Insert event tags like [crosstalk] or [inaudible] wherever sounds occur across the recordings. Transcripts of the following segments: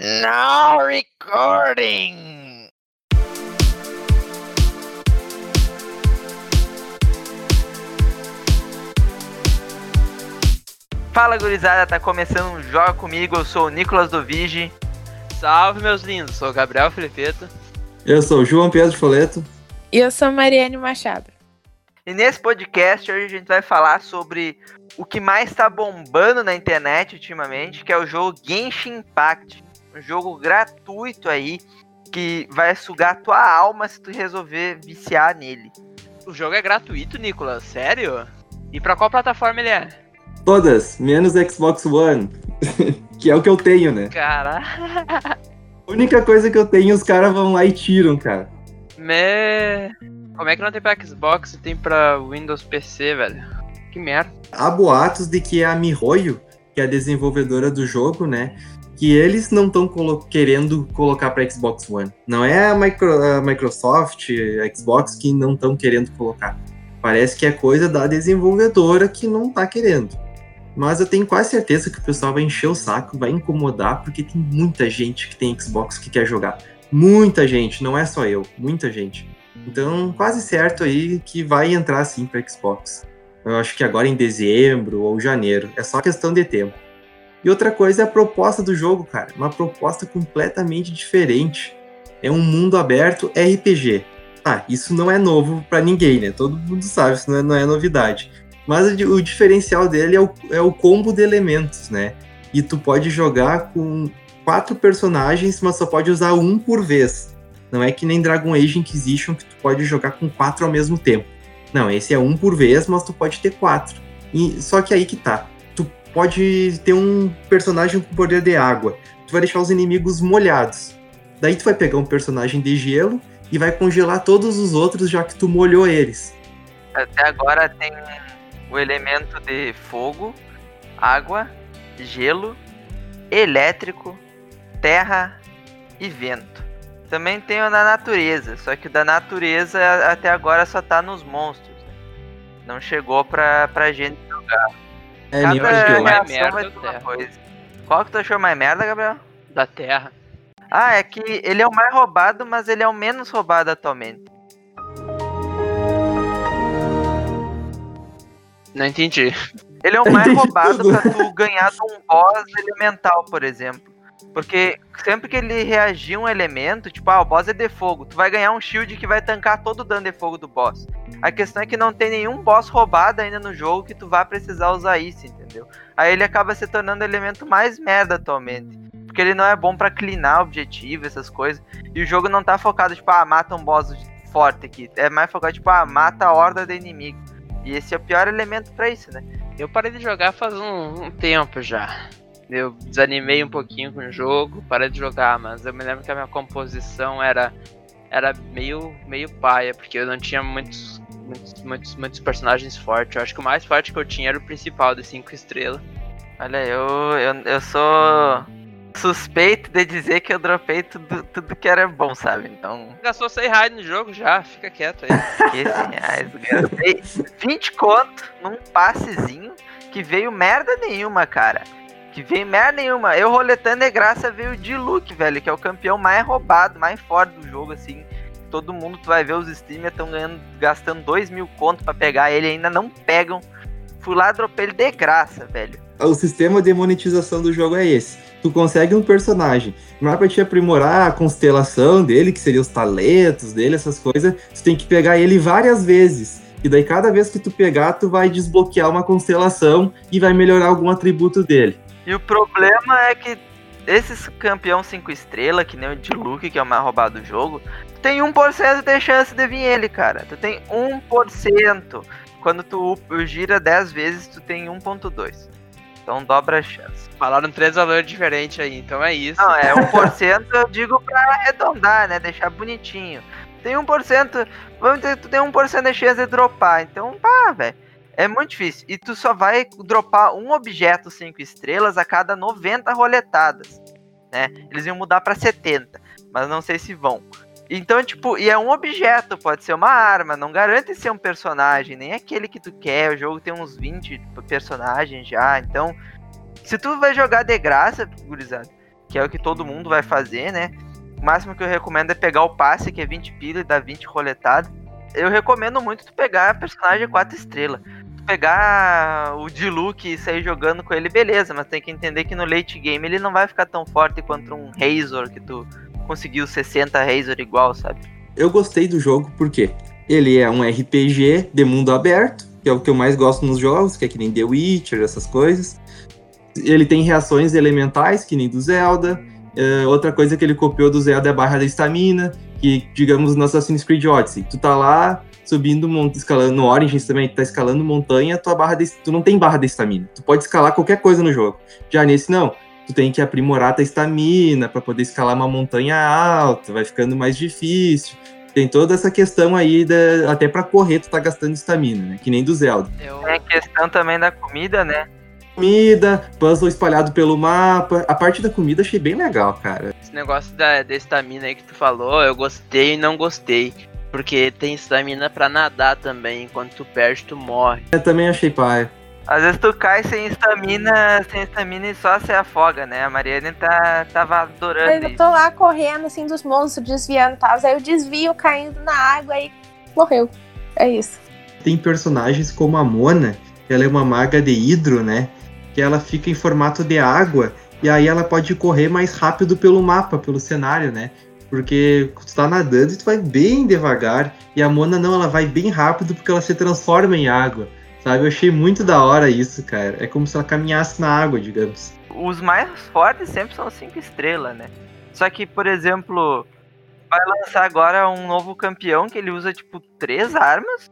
Now recording. Fala gurizada, tá começando um Joga Comigo, eu sou o Nicolas Dovigi. Salve meus lindos, sou o Gabriel Filipeto. Eu sou o João Pedro Foleto. E eu sou Mariane Machado. E nesse podcast hoje a gente vai falar sobre o que mais tá bombando na internet ultimamente, que é o jogo Genshin Impact. Um jogo gratuito aí que vai sugar tua alma se tu resolver viciar nele. O jogo é gratuito, Nicolas? Sério? E pra qual plataforma ele é? Todas, menos Xbox One. [laughs] que é o que eu tenho, né? Caralho. A única coisa que eu tenho, os caras vão lá e tiram, cara. Me... Como é que não tem pra Xbox e tem pra Windows PC, velho? Que merda. Há boatos de que a MiHoYo, que é a desenvolvedora do jogo, né? Que eles não estão colo querendo colocar pra Xbox One. Não é a, Micro a Microsoft, a Xbox que não estão querendo colocar. Parece que é coisa da desenvolvedora que não tá querendo. Mas eu tenho quase certeza que o pessoal vai encher o saco, vai incomodar, porque tem muita gente que tem Xbox que quer jogar. Muita gente, não é só eu, muita gente. Então, quase certo aí que vai entrar sim para Xbox. Eu acho que agora em dezembro ou janeiro. É só questão de tempo. E outra coisa é a proposta do jogo, cara. Uma proposta completamente diferente. É um mundo aberto RPG. Ah, isso não é novo para ninguém, né? Todo mundo sabe, isso não é, não é novidade. Mas o diferencial dele é o, é o combo de elementos, né? E tu pode jogar com quatro personagens, mas só pode usar um por vez. Não é que nem Dragon Age Inquisition que tu pode jogar com quatro ao mesmo tempo. Não, esse é um por vez, mas tu pode ter quatro. E, só que aí que tá. Pode ter um personagem com poder de água. Tu vai deixar os inimigos molhados. Daí tu vai pegar um personagem de gelo e vai congelar todos os outros já que tu molhou eles. Até agora tem o elemento de fogo, água, gelo, elétrico, terra e vento. Também tem o da natureza, só que o da natureza até agora só tá nos monstros. Né? Não chegou pra, pra gente jogar. É, Cada nível de gelo. reação merda vai uma coisa. Qual que tu achou mais merda, Gabriel? Da Terra. Ah, é que ele é o mais roubado, mas ele é o menos roubado atualmente. Não entendi. Ele é o [laughs] mais roubado pra tu ganhar de um boss elemental, por exemplo. Porque sempre que ele reagir um elemento, tipo, ah, o boss é de fogo, tu vai ganhar um shield que vai tancar todo o dano de fogo do boss. A questão é que não tem nenhum boss roubado ainda no jogo que tu vá precisar usar isso, entendeu? Aí ele acaba se tornando o elemento mais merda atualmente. Porque ele não é bom pra cleanar objetivo, essas coisas. E o jogo não tá focado, tipo, ah, mata um boss forte aqui. É mais focado, tipo, ah, mata a horda de inimigo. E esse é o pior elemento pra isso, né? Eu parei de jogar faz um, um tempo já. Eu desanimei um pouquinho com o jogo, parei de jogar, mas eu me lembro que a minha composição era era meio meio paia, porque eu não tinha muitos muitos, muitos, muitos personagens fortes. Eu acho que o mais forte que eu tinha era o principal de 5 estrelas. Olha, eu, eu, eu sou suspeito de dizer que eu dropei tudo, tudo que era bom, sabe? Então, Gastou 100 raid no jogo já, fica quieto aí. [laughs] 15 reais, eu gastei 20 conto num passezinho que veio merda nenhuma, cara. Que veio merda nenhuma. Eu roletando de graça veio o Diluc, velho, que é o campeão mais roubado, mais forte do jogo, assim. Todo mundo, tu vai ver os streamers estão gastando 2 mil conto pra pegar ele, ainda não pegam. Fui lá, dropei ele de graça, velho. O sistema de monetização do jogo é esse. Tu consegue um personagem, mas pra te aprimorar a constelação dele, que seriam os talentos dele, essas coisas, tu tem que pegar ele várias vezes. E daí cada vez que tu pegar, tu vai desbloquear uma constelação e vai melhorar algum atributo dele. E o problema é que esses campeão 5 estrelas, que nem o Diluc, que é o mais roubado do jogo, tu tem 1% de chance de vir ele, cara. Tu tem 1%. Quando tu gira 10 vezes, tu tem 1.2. Então dobra a chance. Falaram três valores diferentes aí, então é isso. Não, é 1%, eu digo pra arredondar, né? Deixar bonitinho. Tem 1%, vamos dizer tu tem 1% de chance de dropar. Então, pá, velho. É muito difícil. E tu só vai dropar um objeto 5 estrelas a cada 90 roletadas. Né? Eles iam mudar pra 70, mas não sei se vão. Então, tipo, e é um objeto, pode ser uma arma, não garante ser um personagem, nem aquele que tu quer. O jogo tem uns 20 personagens já, então. Se tu vai jogar de graça, gurizada, que é o que todo mundo vai fazer, né? O máximo que eu recomendo é pegar o passe, que é 20 pila e dar 20 roletadas. Eu recomendo muito tu pegar personagem 4 estrelas. Pegar o Diluc e sair jogando com ele, beleza, mas tem que entender que no late game ele não vai ficar tão forte quanto um Razor, que tu conseguiu 60 Razor igual, sabe? Eu gostei do jogo porque ele é um RPG de mundo aberto, que é o que eu mais gosto nos jogos, que é que nem The Witcher, essas coisas. Ele tem reações elementais, que nem do Zelda. Uh, outra coisa que ele copiou do Zelda é a barra da estamina, que, digamos, no Assassin's Creed Odyssey. Tu tá lá subindo, escalando, no Origins também, tu tá escalando montanha, tua barra de, tu não tem barra de estamina. Tu pode escalar qualquer coisa no jogo. Já nesse, não. Tu tem que aprimorar tua estamina para poder escalar uma montanha alta, vai ficando mais difícil. Tem toda essa questão aí, da, até para correr tu tá gastando estamina, né? Que nem do Zelda. Tem a questão também da comida, né? comida, puzzle espalhado pelo mapa. A parte da comida achei bem legal, cara. Esse negócio da, da estamina aí que tu falou, eu gostei e não gostei. Porque tem estamina para nadar também. Enquanto tu perde, tu morre. Eu também achei pai. Às vezes tu cai sem estamina, sem estamina e só se afoga, né? A Mariane tá, tava adorando. Mas eu tô lá correndo assim dos monstros, desviando e tal. Aí eu desvio caindo na água e morreu. É isso. Tem personagens como a Mona, ela é uma maga de hidro, né? que ela fica em formato de água e aí ela pode correr mais rápido pelo mapa, pelo cenário, né? Porque tu tá nadando e tu vai bem devagar e a Mona não, ela vai bem rápido porque ela se transforma em água. Sabe? Eu achei muito da hora isso, cara. É como se ela caminhasse na água, digamos. Os mais fortes sempre são cinco estrelas, né? Só que, por exemplo, vai lançar agora um novo campeão que ele usa tipo três armas.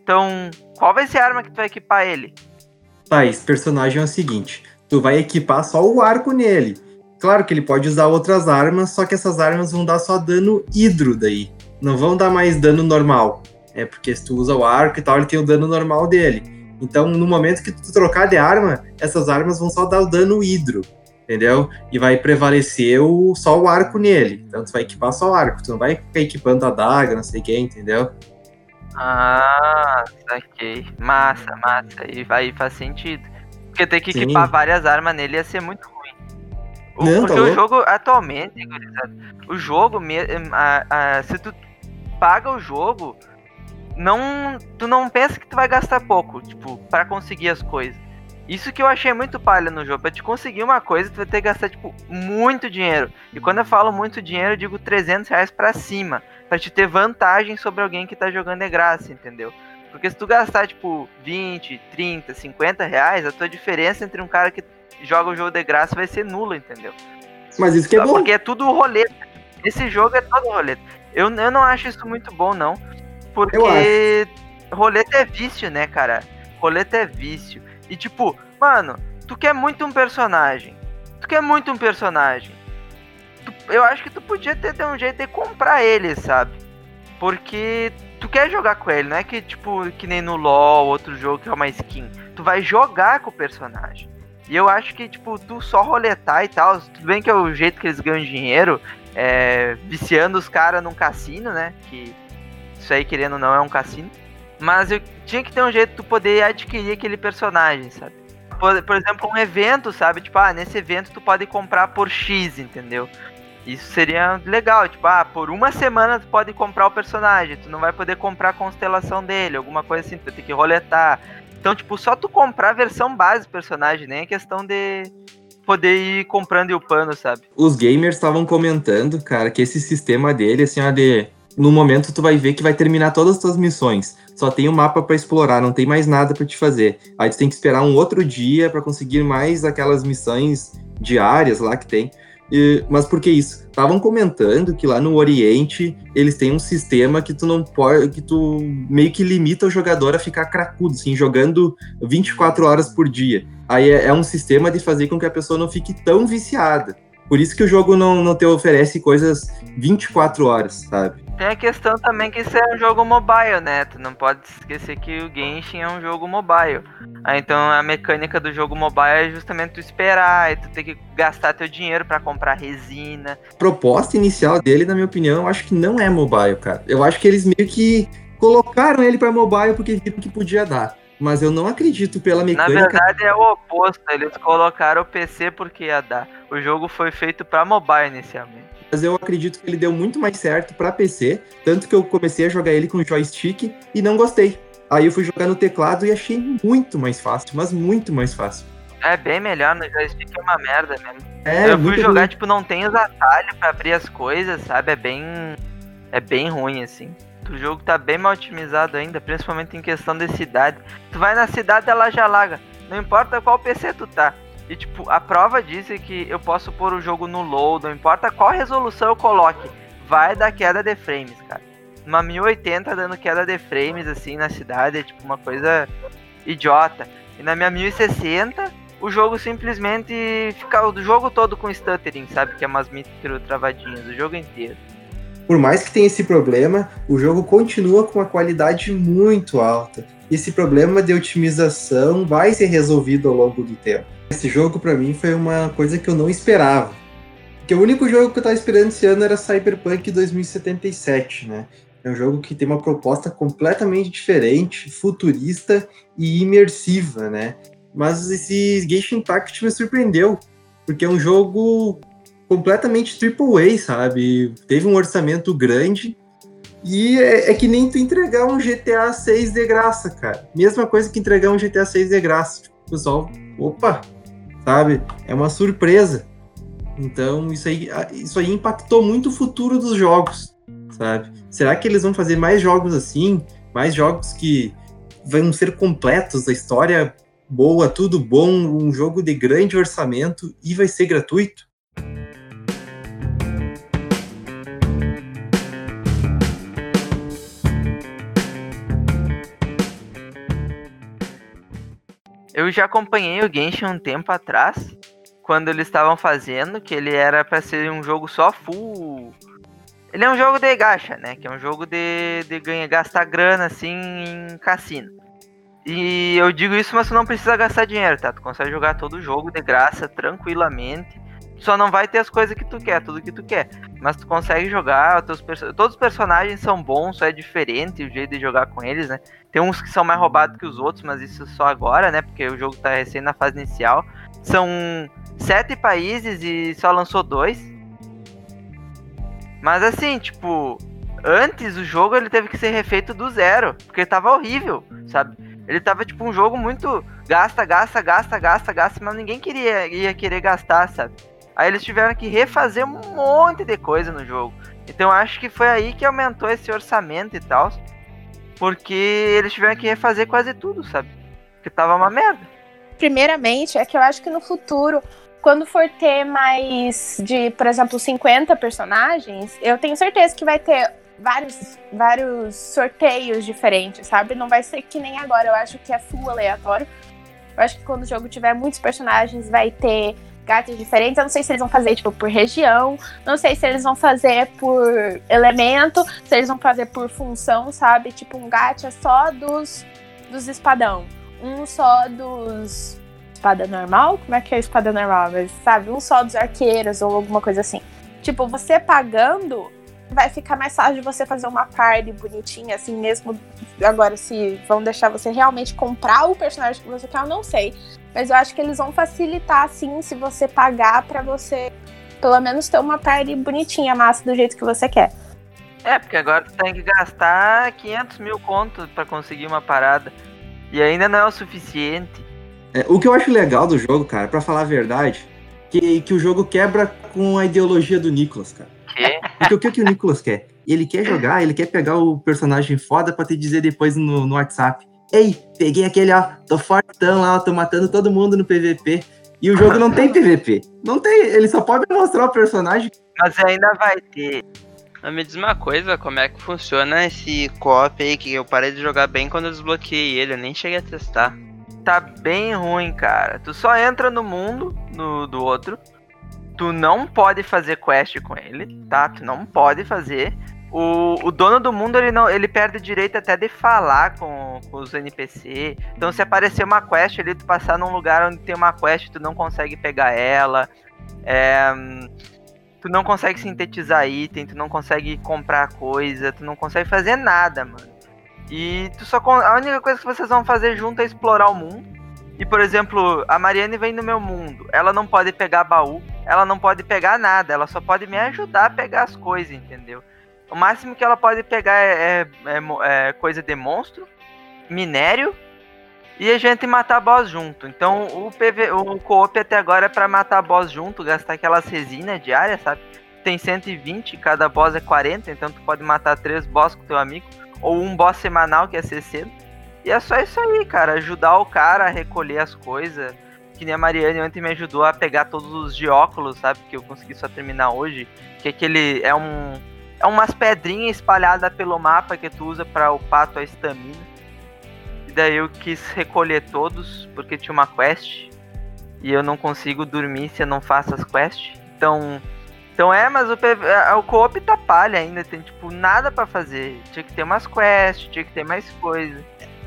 Então, qual vai ser a arma que tu vai equipar ele? Tá, esse personagem é o seguinte: tu vai equipar só o arco nele. Claro que ele pode usar outras armas, só que essas armas vão dar só dano hidro daí. Não vão dar mais dano normal. É porque se tu usa o arco e tal, ele tem o dano normal dele. Então, no momento que tu trocar de arma, essas armas vão só dar o dano hidro, entendeu? E vai prevalecer o, só o arco nele. Então, tu vai equipar só o arco, tu não vai ficar equipando a daga, não sei o que, entendeu? Ah, saquei. Massa, massa. E aí faz sentido. Porque ter que Sim. equipar várias armas nele ia ser muito ruim. O, Não, porque tá o jogo, atualmente, o jogo, a, a, se tu paga o jogo, não, tu não pensa que tu vai gastar pouco, tipo, para conseguir as coisas. Isso que eu achei muito palha no jogo. Pra te conseguir uma coisa, tu vai ter que gastar, tipo, muito dinheiro. E quando eu falo muito dinheiro, eu digo 300 reais pra cima. Pra te ter vantagem sobre alguém que tá jogando de graça, entendeu? Porque se tu gastar, tipo, 20, 30, 50 reais, a tua diferença entre um cara que joga o jogo de graça vai ser nula, entendeu? Mas isso que é bom. Porque é tudo roleta. Esse jogo é todo roleta. Eu, eu não acho isso muito bom, não. Porque roleta é vício, né, cara? Roleta é vício. E tipo, mano, tu quer muito um personagem. Tu quer muito um personagem. Tu, eu acho que tu podia ter, ter um jeito de comprar ele, sabe? Porque tu quer jogar com ele, não é que tipo, que nem no LoL, outro jogo que é uma skin. Tu vai jogar com o personagem. E eu acho que, tipo, tu só roletar e tal, tudo bem que é o jeito que eles ganham dinheiro, é, viciando os caras num cassino, né? Que isso aí, querendo ou não, é um cassino. Mas eu tinha que ter um jeito de tu poder adquirir aquele personagem, sabe? Por, por, exemplo, um evento, sabe? Tipo, ah, nesse evento tu pode comprar por X, entendeu? Isso seria legal, tipo, ah, por uma semana tu pode comprar o personagem, tu não vai poder comprar a constelação dele, alguma coisa assim, tu vai ter que roletar. Então, tipo, só tu comprar a versão base do personagem, nem é questão de poder ir comprando e upando, sabe? Os gamers estavam comentando, cara, que esse sistema dele, assim, ó, de no momento tu vai ver que vai terminar todas as tuas missões. Só tem um mapa para explorar, não tem mais nada para te fazer. Aí tu tem que esperar um outro dia para conseguir mais aquelas missões diárias lá que tem. E, mas por que isso? Estavam comentando que lá no Oriente eles têm um sistema que tu não pode, que tu meio que limita o jogador a ficar cracudo, assim, jogando 24 horas por dia. Aí é, é um sistema de fazer com que a pessoa não fique tão viciada. Por isso que o jogo não, não te oferece coisas 24 horas, sabe? Tem a questão também que isso é um jogo mobile, né? Tu não pode esquecer que o Genshin é um jogo mobile. Ah, então a mecânica do jogo mobile é justamente tu esperar, e tu ter que gastar teu dinheiro para comprar resina. A proposta inicial dele, na minha opinião, eu acho que não é mobile, cara. Eu acho que eles meio que colocaram ele para mobile porque viram que podia dar. Mas eu não acredito pela Na mecânica. verdade é o oposto, eles colocaram o PC porque ia dar. O jogo foi feito pra mobile inicialmente. Mas eu acredito que ele deu muito mais certo pra PC. Tanto que eu comecei a jogar ele com joystick e não gostei. Aí eu fui jogar no teclado e achei muito mais fácil, mas muito mais fácil. É bem melhor, no joystick é uma merda mesmo. É, eu fui muito jogar, ruim. tipo, não tem os atalhos pra abrir as coisas, sabe? É bem. É bem ruim, assim. O jogo tá bem mal otimizado ainda, principalmente em questão de cidade. Tu vai na cidade, ela já laga. Não importa qual PC tu tá. E tipo, a prova disso é que eu posso pôr o jogo no low, não importa qual resolução eu coloque, vai dar queda de frames, cara. Uma 1080 dando queda de frames assim na cidade é tipo uma coisa idiota. E na minha 1060, o jogo simplesmente fica o jogo todo com stuttering, sabe? Que é umas micro travadinhas, o jogo inteiro. Por mais que tenha esse problema, o jogo continua com uma qualidade muito alta. Esse problema de otimização vai ser resolvido ao longo do tempo. Esse jogo, pra mim, foi uma coisa que eu não esperava. Porque o único jogo que eu tava esperando esse ano era Cyberpunk 2077, né? É um jogo que tem uma proposta completamente diferente, futurista e imersiva, né? Mas esse Genshin Impact me surpreendeu, porque é um jogo completamente triple A, sabe? Teve um orçamento grande e é, é que nem tu entregar um GTA 6 de graça, cara. Mesma coisa que entregar um GTA 6 de graça. Tipo, pessoal, opa, sabe? É uma surpresa. Então isso aí, isso aí impactou muito o futuro dos jogos, sabe? Será que eles vão fazer mais jogos assim? Mais jogos que vão ser completos, a história boa, tudo bom, um jogo de grande orçamento e vai ser gratuito? Eu já acompanhei o Genshin um tempo atrás, quando eles estavam fazendo, que ele era pra ser um jogo só full. Ele é um jogo de gacha, né? Que é um jogo de, de ganhar, gastar grana assim em cassino. E eu digo isso, mas tu não precisa gastar dinheiro, tá? Tu consegue jogar todo o jogo de graça, tranquilamente. Só não vai ter as coisas que tu quer, tudo que tu quer. Mas tu consegue jogar, teus todos os personagens são bons, só é diferente o jeito de jogar com eles, né? Tem uns que são mais roubados que os outros, mas isso só agora, né? Porque o jogo tá recém na fase inicial. São sete países e só lançou dois. Mas assim, tipo, antes o jogo ele teve que ser refeito do zero, porque tava horrível, sabe? Ele tava tipo um jogo muito gasta, gasta, gasta, gasta, gasta, mas ninguém queria ia querer gastar, sabe? Aí eles tiveram que refazer um monte de coisa no jogo. Então acho que foi aí que aumentou esse orçamento e tal. Porque eles tiveram que refazer quase tudo, sabe? Porque tava uma merda. Primeiramente, é que eu acho que no futuro, quando for ter mais de, por exemplo, 50 personagens, eu tenho certeza que vai ter vários, vários sorteios diferentes, sabe? Não vai ser que nem agora, eu acho que é full aleatório. Eu acho que quando o jogo tiver muitos personagens, vai ter gatos diferentes. Eu não sei se eles vão fazer, tipo, por região. Não sei se eles vão fazer por elemento. Se eles vão fazer por função, sabe? Tipo, um gacha só dos, dos espadão. Um só dos espada normal? Como é que é a espada normal? Mas, sabe? Um só dos arqueiros ou alguma coisa assim. Tipo, você pagando, vai ficar mais fácil de você fazer uma party bonitinha, assim mesmo. Agora, se vão deixar você realmente comprar o personagem que você quer, eu não sei. Mas eu acho que eles vão facilitar, assim, se você pagar pra você, pelo menos, ter uma party bonitinha, massa, do jeito que você quer. É, porque agora tu tem que gastar 500 mil contos pra conseguir uma parada. E ainda não é o suficiente. É, o que eu acho legal do jogo, cara, pra falar a verdade, que, que o jogo quebra com a ideologia do Nicolas, cara. Que? Porque o que, que o Nicolas quer? Ele quer jogar, ele quer pegar o personagem foda pra te dizer depois no, no WhatsApp. Ei, peguei aquele, ó, tô fortão lá, ó, tô matando todo mundo no PVP. E o jogo não tem PVP. Não tem, ele só pode mostrar o personagem. Mas ainda vai ter. Mas me diz uma coisa, como é que funciona esse co-op aí, que eu parei de jogar bem quando eu desbloqueei ele, eu nem cheguei a testar. Tá bem ruim, cara. Tu só entra no mundo no, do outro. Tu não pode fazer quest com ele, tá? Tu não pode fazer. O, o dono do mundo, ele, não, ele perde o direito até de falar com, com os NPC. Então, se aparecer uma quest ali, tu passar num lugar onde tem uma quest, tu não consegue pegar ela. É, tu não consegue sintetizar item, tu não consegue comprar coisa, tu não consegue fazer nada, mano. E tu só a única coisa que vocês vão fazer junto é explorar o mundo. E por exemplo, a Mariane vem no meu mundo. Ela não pode pegar baú, ela não pode pegar nada, ela só pode me ajudar a pegar as coisas, entendeu? O máximo que ela pode pegar é, é, é, é coisa de monstro, minério e a gente matar boss junto. Então o PV, o co-op até agora é para matar boss junto, gastar aquelas resinas diárias, sabe? Tem 120, cada boss é 40, então tu pode matar três boss com teu amigo ou um boss semanal que é 60. E é só isso aí, cara, ajudar o cara a recolher as coisas. Que nem a Mariane ontem me ajudou a pegar todos os de óculos, sabe? Que eu consegui só terminar hoje. Que aquele é um é umas pedrinhas espalhadas pelo mapa que tu usa para upar tua estamina. E daí eu quis recolher todos, porque tinha uma quest. E eu não consigo dormir se eu não faço as quests. Então. Então é, mas o, PV, o co-op tá palha ainda, tem tipo nada para fazer. Tinha que ter umas quests, tinha que ter mais coisa.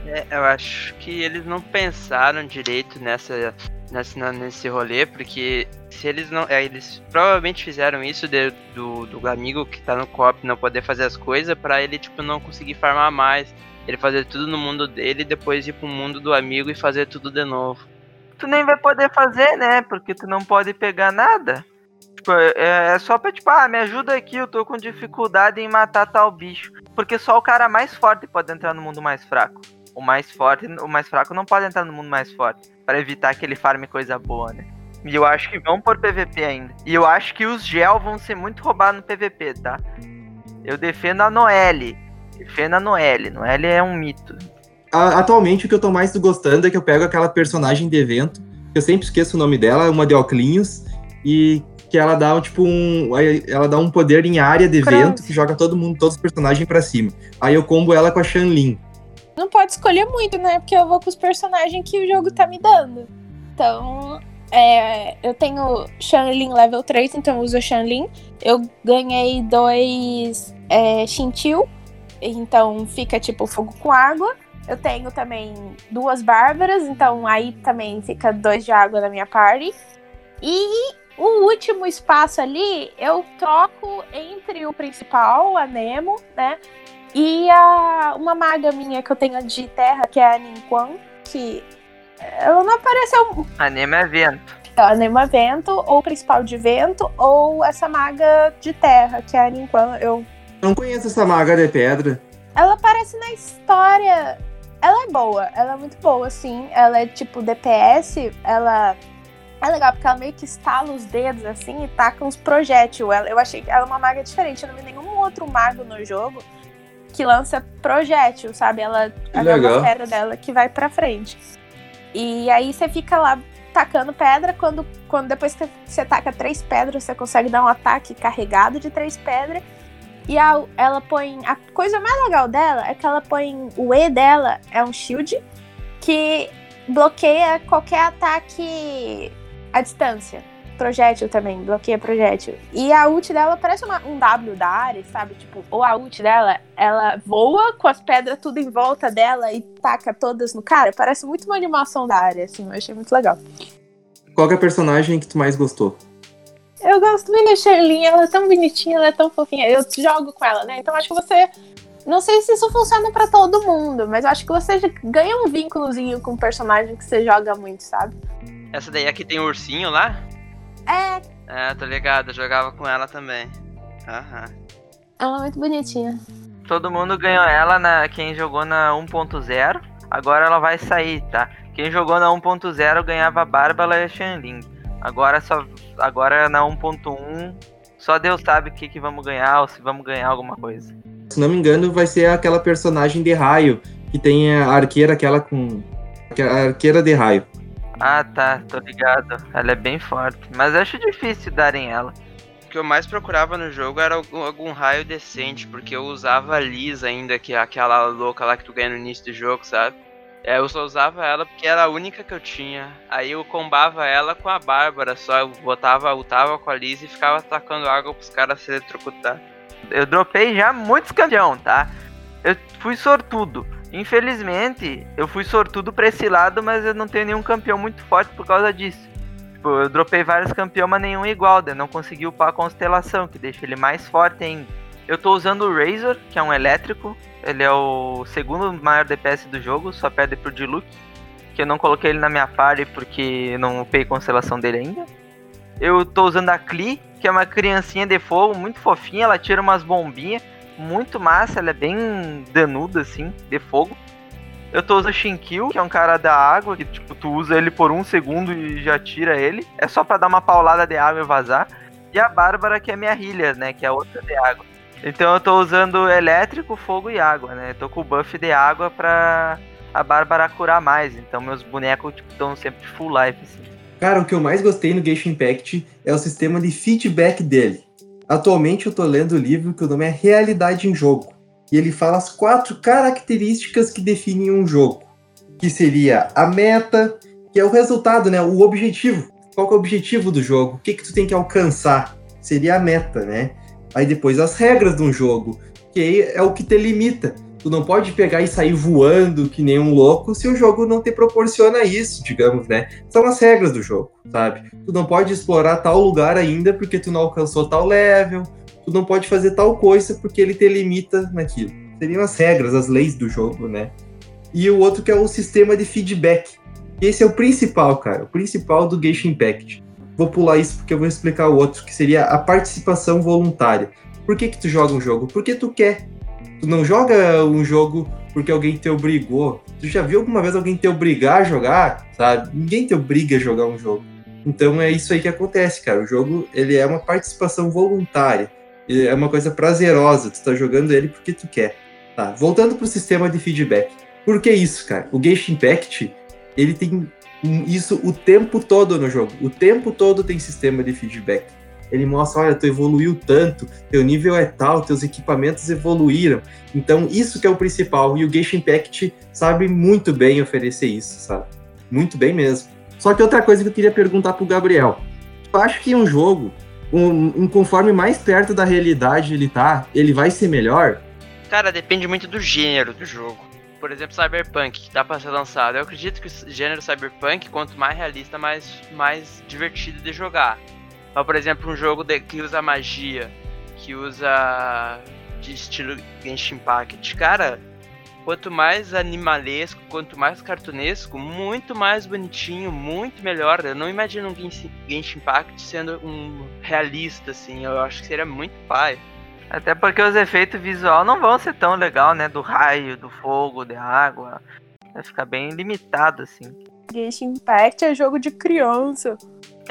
É, eu acho que eles não pensaram direito nessa, nesse rolê, porque se eles não. É, eles provavelmente fizeram isso de, do, do amigo que tá no co-op não poder fazer as coisas para ele, tipo, não conseguir farmar mais. Ele fazer tudo no mundo dele e depois ir pro mundo do amigo e fazer tudo de novo. Tu nem vai poder fazer, né? Porque tu não pode pegar nada. Tipo, é, é só pra, tipo, ah, me ajuda aqui, eu tô com dificuldade em matar tal bicho. Porque só o cara mais forte pode entrar no mundo mais fraco. O mais forte, o mais fraco não pode entrar no mundo mais forte. para evitar que ele farme coisa boa, né? E eu acho que vão por PVP ainda. E eu acho que os gel vão ser muito roubados no PVP, tá? Eu defendo a Noelle. Defendo a Noelle. Noelle é um mito. Atualmente, o que eu tô mais gostando é que eu pego aquela personagem de evento, que eu sempre esqueço o nome dela, uma de Oclinhos, e que ela dá tipo um. Ela dá um poder em área de evento que joga todo mundo, todos os personagens para cima. Aí eu combo ela com a Shanlin. Não pode escolher muito, né? Porque eu vou com os personagens que o jogo tá me dando. Então, é, eu tenho Shanlin level 3, então eu uso Shanlin. Eu ganhei dois é, Shintil, então fica tipo fogo com água. Eu tenho também duas Bárbaras, então aí também fica dois de água na minha party. E o último espaço ali eu troco entre o principal, a Nemo, né? E a, uma maga minha que eu tenho de terra, que é a Ninquan, que ela não apareceu. Anima é vento. Então, anima é vento, ou principal de vento, ou essa maga de terra, que é a Ninquan. Eu não conheço essa maga de pedra. Ela aparece na história. Ela é boa, ela é muito boa, sim. Ela é tipo DPS, ela é legal porque ela meio que estala os dedos assim e taca uns projétil. eu achei que ela é uma maga diferente. Eu não vi nenhum outro mago no jogo que lança projétil, sabe? Ela, é uma pedra dela que vai pra frente. E aí você fica lá tacando pedra, quando, quando depois que você taca três pedras, você consegue dar um ataque carregado de três pedras. E a, ela põe. A coisa mais legal dela é que ela põe. O E dela é um shield que bloqueia qualquer ataque à distância projétil também, bloqueia projétil. E a ult dela parece uma, um W da área, sabe? Tipo, ou a ult dela, ela voa com as pedras tudo em volta dela e taca todas no cara. Parece muito uma animação da área, assim, eu achei muito legal. Qual é a personagem que tu mais gostou? Eu gosto muito da Sherlyn, ela é tão bonitinha, ela é tão fofinha. Eu jogo com ela, né? Então acho que você. Não sei se isso funciona para todo mundo, mas eu acho que você ganha um vínculozinho com o personagem que você joga muito, sabe? Essa daí aqui tem o um ursinho lá? É. É, tô ligado, eu jogava com ela também. Aham. Ela é muito bonitinha. Todo mundo ganhou ela na quem jogou na 1.0. Agora ela vai sair, tá? Quem jogou na 1.0 ganhava a Bárbara e a Shanling. Agora só agora na 1.1 só Deus sabe o que, que vamos ganhar ou se vamos ganhar alguma coisa. Se não me engano, vai ser aquela personagem de raio que tem a arqueira aquela com a arqueira de raio. Ah, tá, tô ligado. Ela é bem forte, mas acho difícil darem ela. O que eu mais procurava no jogo era algum, algum raio decente, porque eu usava a Liz ainda, que é aquela louca lá que tu ganha no início do jogo, sabe? É, eu só usava ela porque era a única que eu tinha. Aí eu combava ela com a Bárbara só. Eu botava, lutava com a Liz e ficava atacando água pros caras se eletrocutar. Eu dropei já muitos campeão, tá? Eu fui sortudo. Infelizmente, eu fui sortudo pra esse lado, mas eu não tenho nenhum campeão muito forte por causa disso. Tipo, eu dropei vários campeões, mas nenhum igual, daí não consegui upar a constelação, que deixa ele mais forte ainda. Eu tô usando o Razor, que é um elétrico. Ele é o segundo maior DPS do jogo, só perde pro Diluc. Que eu não coloquei ele na minha party porque não upei constelação dele ainda. Eu tô usando a Klee, que é uma criancinha de fogo, muito fofinha. Ela tira umas bombinhas, muito massa. Ela é bem danuda, assim, de fogo. Eu tô usando o Shinkil, que é um cara da água, que tipo, tu usa ele por um segundo e já tira ele. É só pra dar uma paulada de água e vazar. E a Bárbara, que é minha healer, né? Que é outra de água. Então eu tô usando elétrico, fogo e água, né? Tô com o buff de água pra a Bárbara curar mais. Então meus bonecos estão tipo, sempre full life, assim. Cara, o que eu mais gostei no Genshin Impact é o sistema de feedback dele. Atualmente eu tô lendo o livro que o nome é Realidade em Jogo e ele fala as quatro características que definem um jogo, que seria a meta, que é o resultado, né, o objetivo. Qual é o objetivo do jogo? O que que tu tem que alcançar? Seria a meta, né? Aí depois as regras de um jogo, que é o que te limita. Tu não pode pegar e sair voando que nem um louco se o jogo não te proporciona isso, digamos, né? São as regras do jogo, sabe? Tu não pode explorar tal lugar ainda porque tu não alcançou tal level, tu não pode fazer tal coisa porque ele te limita naquilo. Seriam as regras, as leis do jogo, né? E o outro que é o sistema de feedback. Esse é o principal, cara, o principal do Genshin Impact. Vou pular isso porque eu vou explicar o outro, que seria a participação voluntária. Por que que tu joga um jogo? Porque tu quer. Tu não joga um jogo porque alguém te obrigou. Tu já viu alguma vez alguém te obrigar a jogar, sabe? Ninguém te obriga a jogar um jogo. Então é isso aí que acontece, cara. O jogo, ele é uma participação voluntária é uma coisa prazerosa, tu tá jogando ele porque tu quer. Tá, voltando pro sistema de feedback. Por que isso, cara? O Genshin Impact, ele tem isso o tempo todo no jogo. O tempo todo tem sistema de feedback. Ele mostra, olha, tu evoluiu tanto, teu nível é tal, teus equipamentos evoluíram. Então, isso que é o principal. E o Genshin Impact sabe muito bem oferecer isso, sabe? Muito bem mesmo. Só que outra coisa que eu queria perguntar pro Gabriel. Tu acha que um jogo um, conforme mais perto da realidade ele tá, ele vai ser melhor? Cara, depende muito do gênero do jogo. Por exemplo, Cyberpunk, que tá pra ser lançado. Eu acredito que o gênero Cyberpunk, quanto mais realista, mais, mais divertido de jogar. Mas, por exemplo, um jogo de, que usa magia, que usa de estilo Genshin Impact. Cara, quanto mais animalesco, quanto mais cartunesco, muito mais bonitinho, muito melhor. Eu não imagino um Genshin, Genshin Impact sendo um realista, assim. Eu acho que seria muito pai. Até porque os efeitos visual não vão ser tão legal, né? Do raio, do fogo, da água. Vai ficar bem limitado, assim. Genshin Impact é jogo de criança.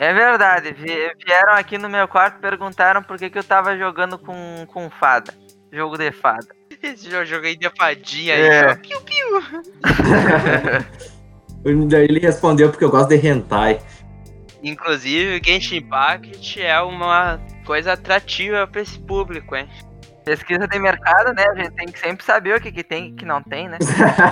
É verdade. Vieram aqui no meu quarto perguntaram por que, que eu tava jogando com, com fada. Jogo de fada. [laughs] Esse jogo joguei de fadinha é. aí, Piu, piu. [laughs] Daí ele respondeu porque eu gosto de hentai. Inclusive, Genshin Impact é uma coisa atrativa para esse público, hein? Pesquisa de mercado, né? A gente tem que sempre saber o que, que tem e o que não tem, né?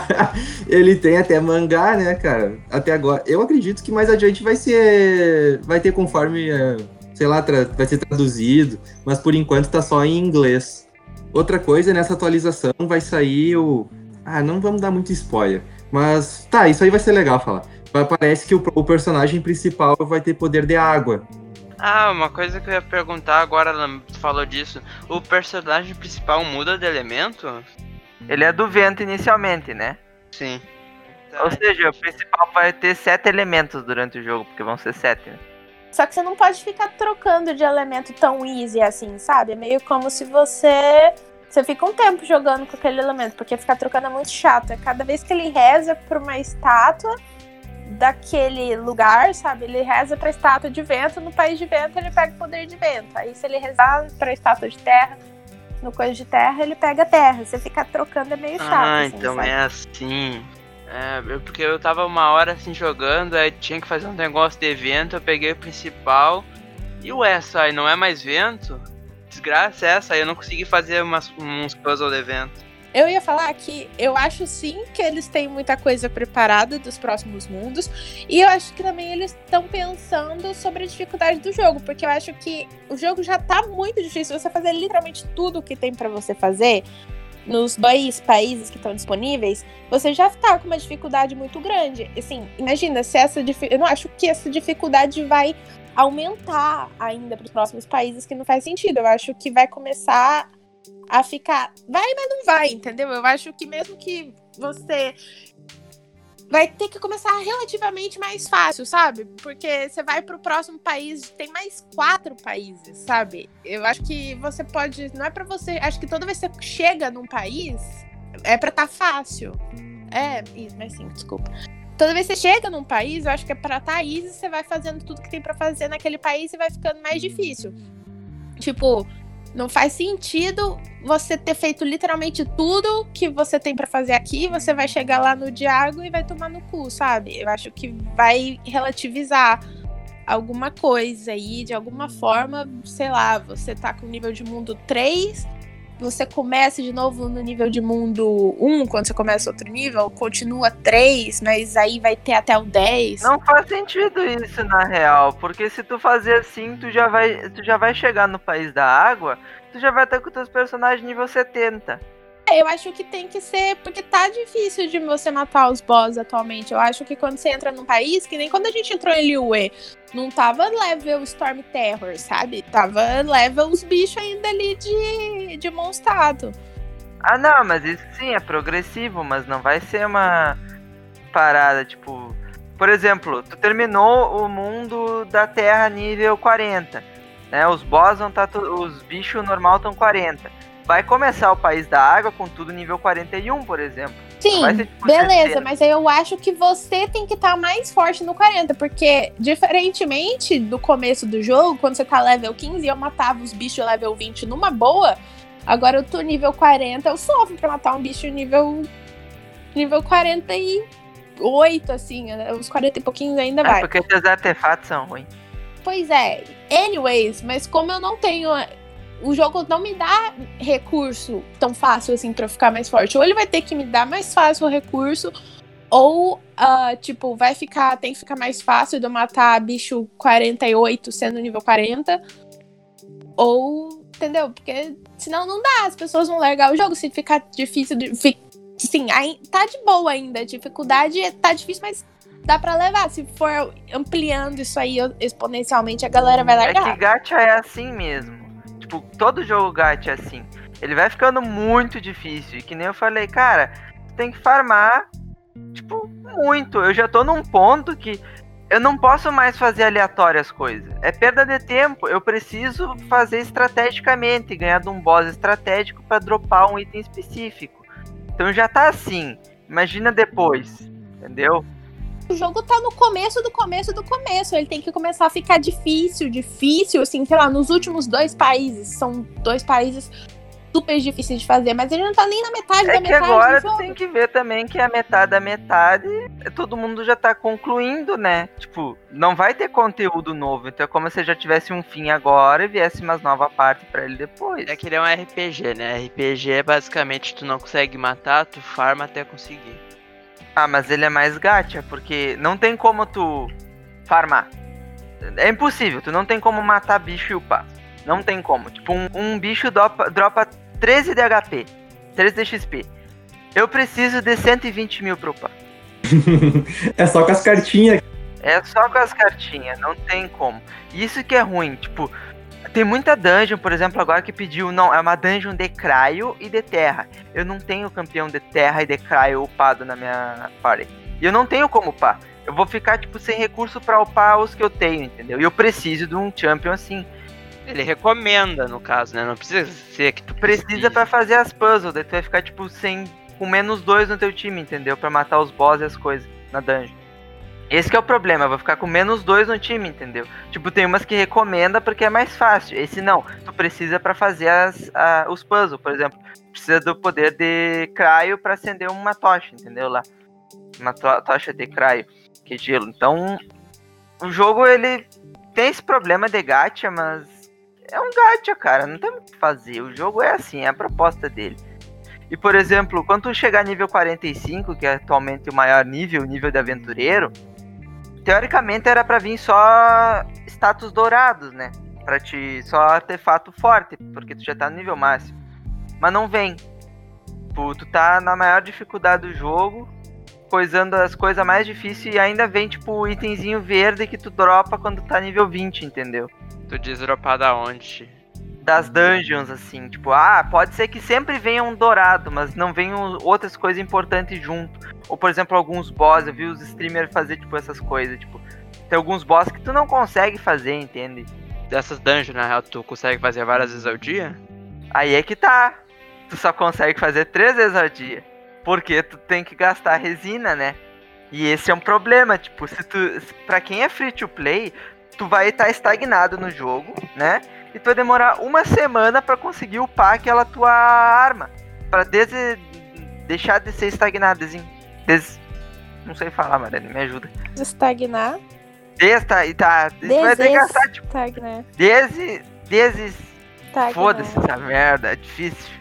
[laughs] ele tem até mangá, né, cara? Até agora. Eu acredito que mais adiante vai ser. Vai ter conforme. É, sei lá, vai ser traduzido. Mas por enquanto tá só em inglês. Outra coisa, nessa atualização vai sair o. Ah, não vamos dar muito spoiler. Mas tá, isso aí vai ser legal falar. Parece que o, o personagem principal vai ter poder de água. Ah, uma coisa que eu ia perguntar agora, tu falou disso. O personagem principal muda de elemento? Ele é do vento inicialmente, né? Sim. Ou seja, o principal vai ter sete elementos durante o jogo, porque vão ser sete, né? Só que você não pode ficar trocando de elemento tão easy assim, sabe? É meio como se você. Você fica um tempo jogando com aquele elemento, porque ficar trocando é muito chato. É cada vez que ele reza pra uma estátua daquele lugar, sabe? Ele reza pra estátua de vento, no país de vento ele pega o poder de vento. Aí se ele rezar pra estátua de terra, no coisa de terra, ele pega terra. Você ficar trocando é meio chato. Ah, assim, então sabe? é assim. É, porque eu tava uma hora assim jogando, aí tinha que fazer um negócio de evento, eu peguei o principal. E o essa aí não é mais vento? Desgraça é essa, aí eu não consegui fazer umas, uns puzzle de evento. Eu ia falar que eu acho sim que eles têm muita coisa preparada dos próximos mundos. E eu acho que também eles estão pensando sobre a dificuldade do jogo. Porque eu acho que o jogo já tá muito difícil. Você fazer literalmente tudo o que tem para você fazer nos dois países que estão disponíveis, você já está com uma dificuldade muito grande. Assim, imagina se essa eu não acho que essa dificuldade vai aumentar ainda para os próximos países que não faz sentido. Eu acho que vai começar a ficar. Vai, mas não vai, entendeu? Eu acho que mesmo que você vai ter que começar relativamente mais fácil, sabe? Porque você vai pro próximo país, tem mais quatro países, sabe? Eu acho que você pode. Não é para você. Acho que toda vez que você chega num país, é pra tá fácil. É, isso, mas sim, desculpa. Toda vez que você chega num país, eu acho que é pra tá easy, você vai fazendo tudo que tem para fazer naquele país e vai ficando mais difícil. Tipo, não faz sentido você ter feito literalmente tudo que você tem para fazer aqui, você vai chegar lá no Diago e vai tomar no cu, sabe? Eu acho que vai relativizar alguma coisa aí, de alguma forma, sei lá, você tá com nível de mundo 3, você começa de novo no nível de mundo 1, quando você começa outro nível, continua 3, mas aí vai ter até o 10. Não faz sentido isso na real, porque se tu fazer assim, tu já vai, tu já vai chegar no país da água, tu já vai estar com teus personagens nível 70. É, eu acho que tem que ser, porque tá difícil de você matar os boss atualmente. Eu acho que quando você entra num país, que nem quando a gente entrou em Liyue, não tava level Storm Terror, sabe? Tava level os bichos ainda ali de, de monstado. Ah, não, mas isso sim é progressivo, mas não vai ser uma parada, tipo. Por exemplo, tu terminou o mundo da Terra nível 40. Né? Os boss vão tá. Os bichos normal estão 40 vai começar o País da Água com tudo nível 41, por exemplo. Sim, tipo, beleza, mas aí eu acho que você tem que estar tá mais forte no 40, porque diferentemente do começo do jogo, quando você tá level 15 e eu matava os bichos level 20 numa boa, agora eu tô nível 40, eu sofro pra matar um bicho nível nível 48, assim, os 40 e pouquinhos ainda é, vai. porque os artefatos são ruins. Pois é. Anyways, mas como eu não tenho o jogo não me dá recurso tão fácil assim para ficar mais forte. Ou ele vai ter que me dar mais fácil o recurso, ou, uh, tipo, vai ficar. Tem que ficar mais fácil de eu matar bicho 48 sendo nível 40. Ou. Entendeu? Porque senão não dá, as pessoas vão largar o jogo se ficar difícil. De, fi, sim, tá de boa ainda. A dificuldade tá difícil, mas dá para levar. Se for ampliando isso aí exponencialmente, a galera vai largar. É que gacha é assim mesmo. Tipo, todo jogo gacha é assim. Ele vai ficando muito difícil. E que nem eu falei, cara, tem que farmar, tipo, muito. Eu já tô num ponto que eu não posso mais fazer aleatórias as coisas. É perda de tempo. Eu preciso fazer estrategicamente, ganhar de um boss estratégico para dropar um item específico. Então já tá assim. Imagina depois, entendeu? O jogo tá no começo do começo do começo. Ele tem que começar a ficar difícil, difícil, assim, sei lá, nos últimos dois países. São dois países super difíceis de fazer, mas ele não tá nem na metade é da metade. É que agora tu tem que ver também que a metade da metade, todo mundo já tá concluindo, né? Tipo, não vai ter conteúdo novo, então é como se já tivesse um fim agora e viesse uma nova parte para ele depois. É que ele é um RPG, né? RPG é basicamente tu não consegue matar, tu farma até conseguir. Ah, mas ele é mais gacha, porque não tem como tu farmar. É impossível, tu não tem como matar bicho e upar. Não tem como. Tipo, um, um bicho dropa, dropa 13 de HP, 13 de XP. Eu preciso de 120 mil pra upar. [laughs] é só com as cartinhas. É só com as cartinhas, não tem como. Isso que é ruim, tipo, tem muita dungeon, por exemplo, agora que pediu, não, é uma dungeon de craio e de terra. Eu não tenho campeão de terra e de craio upado na minha party. E eu não tenho como upar. Eu vou ficar, tipo, sem recurso para upar os que eu tenho, entendeu? E eu preciso de um champion assim. Ele recomenda, no caso, né? Não precisa ser que tu precisa para fazer as puzzles. Daí tu vai ficar, tipo, sem. com menos dois no teu time, entendeu? para matar os boss e as coisas na dungeon. Esse é o problema, vou ficar com menos dois no time, entendeu? Tipo, tem umas que recomenda porque é mais fácil. Esse não, tu precisa para fazer as, a, os puzzles, por exemplo. Precisa do poder de craio para acender uma tocha, entendeu? Lá. Uma to tocha de craio, que é gelo. Então, o jogo ele tem esse problema de gacha, mas é um gacha, cara. Não tem o que fazer. O jogo é assim, é a proposta dele. E, por exemplo, quando tu chegar nível 45, que é atualmente o maior nível, nível de aventureiro, teoricamente era para vir só status dourados, né? Pra te. Só artefato forte, porque tu já tá no nível máximo. Mas não vem. Tipo, tu tá na maior dificuldade do jogo, coisando as coisas mais difíceis e ainda vem, tipo, itemzinho verde que tu dropa quando tá nível 20, entendeu? Tu diz dropar da onde? Das dungeons, assim. Tipo, ah, pode ser que sempre venha um dourado, mas não venham outras coisas importantes junto. Ou, por exemplo, alguns boss, eu vi os streamers fazer, tipo, essas coisas, tipo... Tem alguns boss que tu não consegue fazer, entende? Dessas dungeons, na real, tu consegue fazer várias vezes ao dia? Aí é que tá. Tu só consegue fazer três vezes ao dia. Porque tu tem que gastar resina, né? E esse é um problema, tipo, se tu. Pra quem é free to play, tu vai estar tá estagnado no jogo, né? E tu vai demorar uma semana para conseguir upar aquela tua arma. Pra des... deixar de ser estagnado. Des... Des... Não sei falar, Mariana, me ajuda. Estagnar. Desta e tá. Tu vai ter que gastar, tipo. Desi. Deses. Estagnar. Foda-se essa merda, é difícil.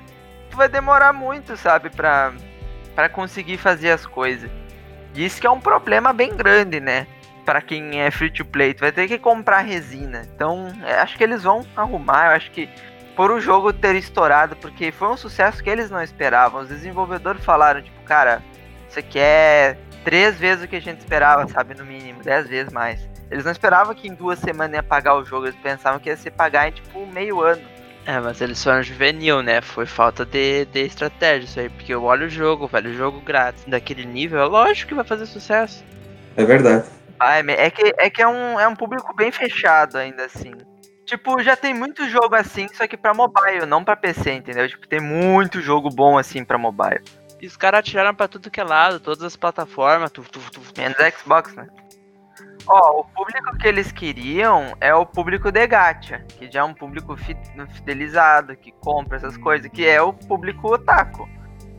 Tu vai demorar muito, sabe, pra, pra conseguir fazer as coisas. Isso que é um problema bem grande, né? Para quem é free to play, tu vai ter que comprar resina. Então, é, acho que eles vão arrumar. Eu acho que por o jogo ter estourado, porque foi um sucesso que eles não esperavam. Os desenvolvedores falaram, tipo, cara, isso aqui é três vezes o que a gente esperava, sabe? No mínimo, dez vezes mais. Eles não esperavam que em duas semanas ia pagar o jogo, eles pensavam que ia se pagar em tipo meio ano. É, mas eles foram juvenil, né? Foi falta de, de estratégia isso aí. Porque eu olho o jogo, velho, o jogo grátis daquele nível, é lógico que vai fazer sucesso. É verdade. Ah, é que, é, que é, um, é um público bem fechado ainda assim. Tipo, já tem muito jogo assim, só que pra mobile, não pra PC, entendeu? Tipo, tem muito jogo bom assim pra mobile. E os caras atiraram pra tudo que é lado, todas as plataformas, tu, tu, tu. Menos Xbox, né? Ó, o público que eles queriam é o público de gacha, que já é um público fidelizado, que compra essas coisas, que é o público otaku,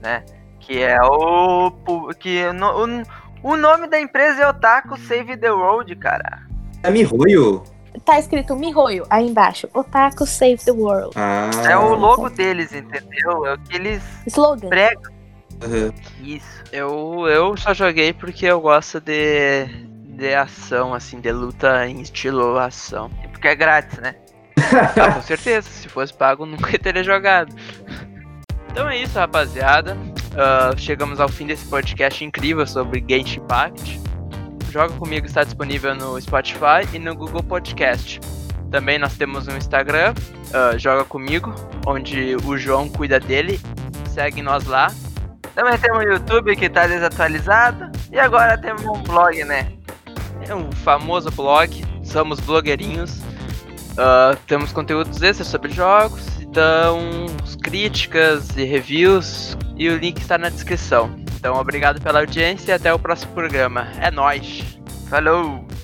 né? Que é o que no, o, o nome da empresa é Otaku Save the World, cara. É Mihoyo? Tá escrito Mihoyo aí embaixo. Otaku Save the World. Ah. É o logo deles, entendeu? É o que eles Slogan. pregam. Uhum. Isso. Eu, eu só joguei porque eu gosto de, de ação, assim, de luta em estilo ação. E porque é grátis, né? Ah, com [laughs] certeza, se fosse pago nunca teria jogado. Então é isso, rapaziada. Uh, chegamos ao fim desse podcast incrível sobre Genshin Impact. Joga Comigo está disponível no Spotify e no Google Podcast. Também nós temos um Instagram, uh, Joga Comigo, onde o João cuida dele. Segue nós lá. Também temos o YouTube que está desatualizado. E agora temos um blog, né? É um famoso blog, somos blogueirinhos. Uh, temos conteúdos extras sobre jogos, então críticas e reviews e o link está na descrição. Então obrigado pela audiência e até o próximo programa. É nós. Falou!